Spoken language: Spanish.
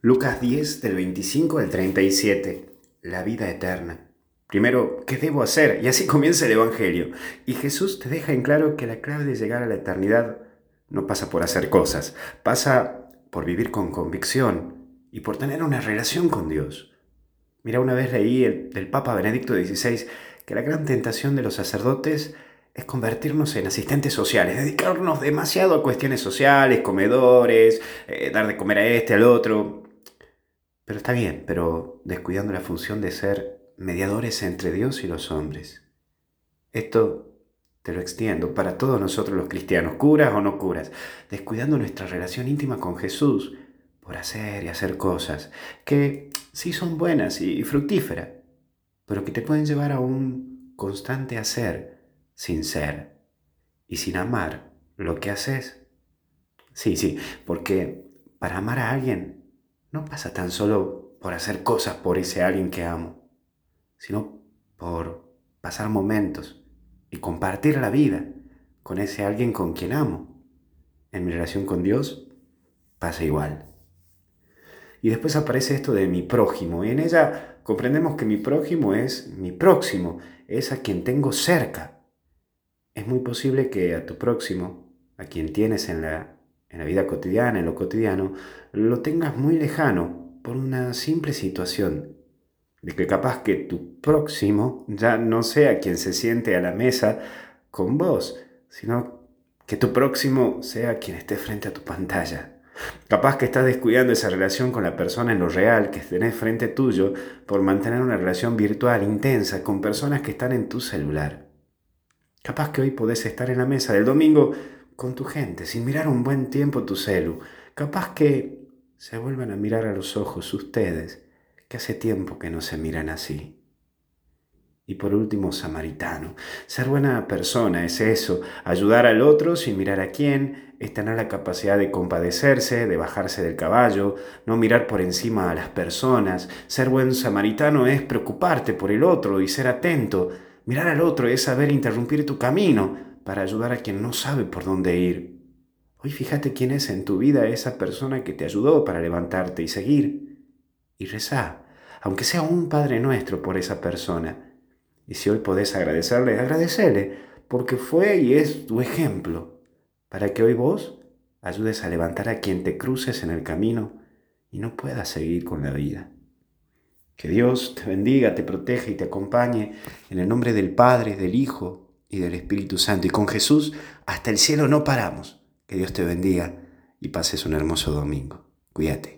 Lucas 10 del 25 al 37. La vida eterna. Primero, ¿qué debo hacer? Y así comienza el Evangelio. Y Jesús te deja en claro que la clave de llegar a la eternidad no pasa por hacer cosas, pasa por vivir con convicción y por tener una relación con Dios. Mira, una vez leí el, del Papa Benedicto XVI que la gran tentación de los sacerdotes es convertirnos en asistentes sociales, dedicarnos demasiado a cuestiones sociales, comedores, eh, dar de comer a este, al otro. Pero está bien, pero descuidando la función de ser mediadores entre Dios y los hombres. Esto te lo extiendo para todos nosotros los cristianos, curas o no curas, descuidando nuestra relación íntima con Jesús por hacer y hacer cosas que sí son buenas y fructíferas, pero que te pueden llevar a un constante hacer sin ser y sin amar lo que haces. Sí, sí, porque para amar a alguien no pasa tan solo por hacer cosas por ese alguien que amo, sino por pasar momentos y compartir la vida con ese alguien con quien amo. En mi relación con Dios pasa igual. Y después aparece esto de mi prójimo, y en ella comprendemos que mi prójimo es mi próximo, es a quien tengo cerca. Es muy posible que a tu próximo, a quien tienes en la en la vida cotidiana, en lo cotidiano, lo tengas muy lejano por una simple situación. De que capaz que tu próximo ya no sea quien se siente a la mesa con vos, sino que tu próximo sea quien esté frente a tu pantalla. Capaz que estás descuidando esa relación con la persona en lo real que tenés frente tuyo por mantener una relación virtual intensa con personas que están en tu celular. Capaz que hoy podés estar en la mesa del domingo con tu gente, sin mirar un buen tiempo tu celu. Capaz que se vuelvan a mirar a los ojos ustedes, que hace tiempo que no se miran así. Y por último, samaritano. Ser buena persona es eso, ayudar al otro sin mirar a quién, es tener la capacidad de compadecerse, de bajarse del caballo, no mirar por encima a las personas. Ser buen samaritano es preocuparte por el otro y ser atento. Mirar al otro es saber interrumpir tu camino, para ayudar a quien no sabe por dónde ir. Hoy fíjate quién es en tu vida esa persona que te ayudó para levantarte y seguir. Y rezá, aunque sea un Padre Nuestro por esa persona. Y si hoy podés agradecerle, agradecele, porque fue y es tu ejemplo, para que hoy vos ayudes a levantar a quien te cruces en el camino y no puedas seguir con la vida. Que Dios te bendiga, te proteja y te acompañe en el nombre del Padre, del Hijo y del Espíritu Santo. Y con Jesús hasta el cielo no paramos. Que Dios te bendiga y pases un hermoso domingo. Cuídate.